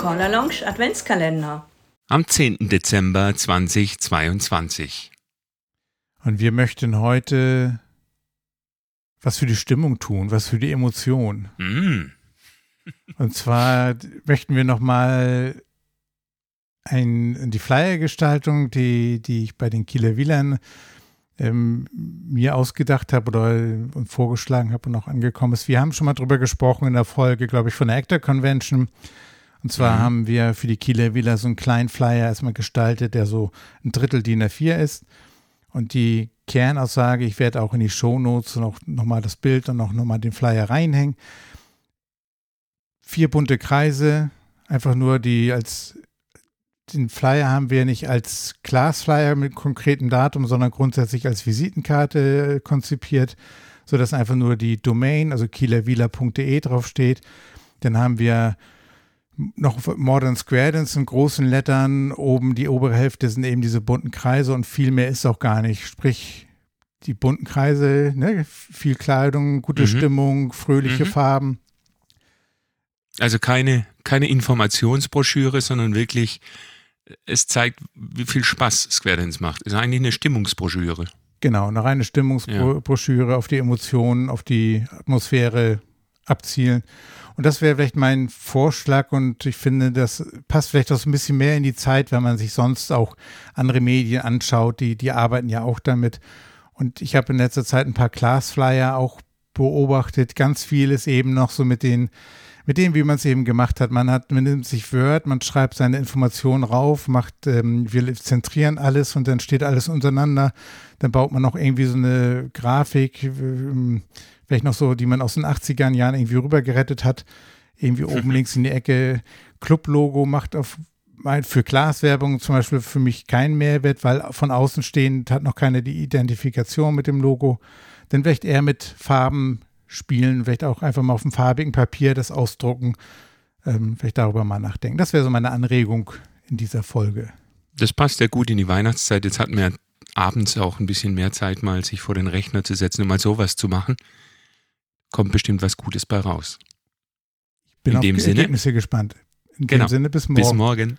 Corner Lounge Adventskalender. Am 10. Dezember 2022. Und wir möchten heute was für die Stimmung tun, was für die Emotion. Mm. Und zwar möchten wir nochmal ein, die Flyer-Gestaltung, die, die ich bei den Kieler Wielern ähm, mir ausgedacht habe oder und vorgeschlagen habe und auch angekommen ist. Wir haben schon mal drüber gesprochen in der Folge, glaube ich, von der Actor Convention. Und zwar Mhm. haben wir für die Kieler Villa so einen kleinen Flyer erstmal gestaltet, der so ein Drittel DIN A4 ist. Und die Kernaussage, ich werde auch in die Shownotes noch, noch mal das Bild und auch noch mal den Flyer reinhängen. Vier bunte Kreise, einfach nur die als den Flyer haben wir nicht als Glasflyer mit konkretem Datum, sondern grundsätzlich als Visitenkarte äh, konzipiert, sodass einfach nur die Domain, also kielerwieler.de draufsteht. Dann haben wir noch Modern Square Dance in großen Lettern. Oben die obere Hälfte sind eben diese bunten Kreise und viel mehr ist auch gar nicht. Sprich, die bunten Kreise, ne, viel Kleidung, gute Mhm. Stimmung, fröhliche Mhm. Farben. Also keine, keine Informationsbroschüre, sondern wirklich, es zeigt, wie viel Spaß Square Dance macht. Es ist eigentlich eine Stimmungsbroschüre. Genau, eine reine Stimmungsbroschüre auf die Emotionen, auf die Atmosphäre abzielen. Und das wäre vielleicht mein Vorschlag und ich finde, das passt vielleicht auch so ein bisschen mehr in die Zeit, wenn man sich sonst auch andere Medien anschaut, die, die arbeiten ja auch damit. Und ich habe in letzter Zeit ein paar Glasflyer auch beobachtet. Ganz viel ist eben noch so mit den, mit dem, wie man es eben gemacht hat. Man hat, man nimmt sich Word, man schreibt seine Informationen rauf, macht, ähm, wir zentrieren alles und dann steht alles untereinander. Dann baut man noch irgendwie so eine Grafik, ähm, vielleicht noch so, die man aus den 80er Jahren irgendwie rübergerettet hat. Irgendwie oben links in die Ecke Club-Logo macht auf für Glaswerbung zum Beispiel für mich keinen Mehrwert, weil von außen stehend hat noch keine die Identifikation mit dem Logo. Dann vielleicht eher mit Farben spielen, vielleicht auch einfach mal auf dem farbigen Papier das ausdrucken, ähm, vielleicht darüber mal nachdenken. Das wäre so meine Anregung in dieser Folge. Das passt ja gut in die Weihnachtszeit. Jetzt hatten wir abends auch ein bisschen mehr Zeit, mal sich vor den Rechner zu setzen und mal sowas zu machen. Kommt bestimmt was Gutes bei raus. Bin In auf dem die Sinne- Ergebnisse gespannt. In Genau. dem Sinne, bis morgen. Bis morgen.